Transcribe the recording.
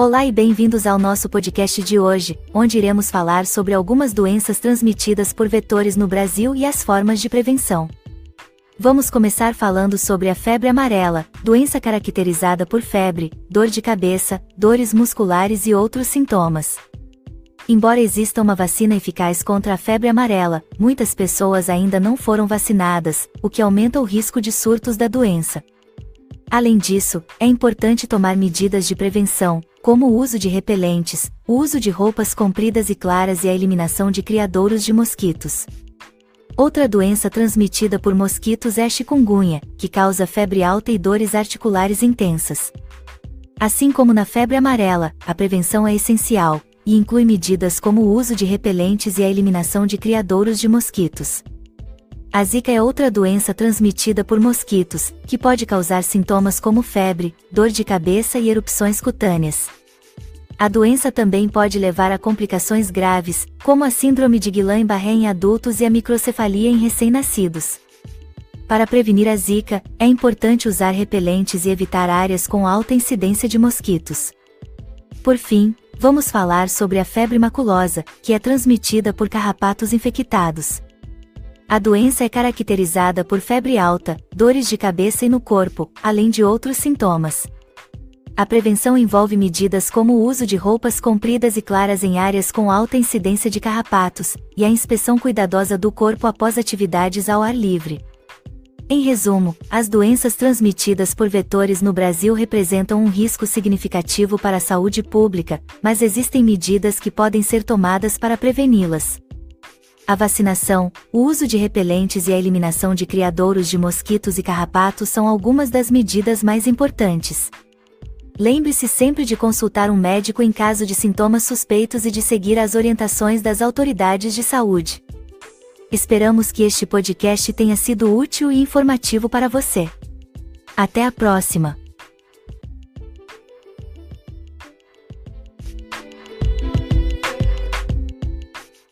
Olá e bem-vindos ao nosso podcast de hoje, onde iremos falar sobre algumas doenças transmitidas por vetores no Brasil e as formas de prevenção. Vamos começar falando sobre a febre amarela, doença caracterizada por febre, dor de cabeça, dores musculares e outros sintomas. Embora exista uma vacina eficaz contra a febre amarela, muitas pessoas ainda não foram vacinadas, o que aumenta o risco de surtos da doença. Além disso, é importante tomar medidas de prevenção, como o uso de repelentes, o uso de roupas compridas e claras e a eliminação de criadouros de mosquitos. Outra doença transmitida por mosquitos é a chikungunya, que causa febre alta e dores articulares intensas. Assim como na febre amarela, a prevenção é essencial, e inclui medidas como o uso de repelentes e a eliminação de criadouros de mosquitos. A zika é outra doença transmitida por mosquitos, que pode causar sintomas como febre, dor de cabeça e erupções cutâneas. A doença também pode levar a complicações graves, como a síndrome de Guillain-Barré em adultos e a microcefalia em recém-nascidos. Para prevenir a zika, é importante usar repelentes e evitar áreas com alta incidência de mosquitos. Por fim, vamos falar sobre a febre maculosa, que é transmitida por carrapatos infectados. A doença é caracterizada por febre alta, dores de cabeça e no corpo, além de outros sintomas. A prevenção envolve medidas como o uso de roupas compridas e claras em áreas com alta incidência de carrapatos, e a inspeção cuidadosa do corpo após atividades ao ar livre. Em resumo, as doenças transmitidas por vetores no Brasil representam um risco significativo para a saúde pública, mas existem medidas que podem ser tomadas para preveni-las. A vacinação, o uso de repelentes e a eliminação de criadouros de mosquitos e carrapatos são algumas das medidas mais importantes. Lembre-se sempre de consultar um médico em caso de sintomas suspeitos e de seguir as orientações das autoridades de saúde. Esperamos que este podcast tenha sido útil e informativo para você. Até a próxima!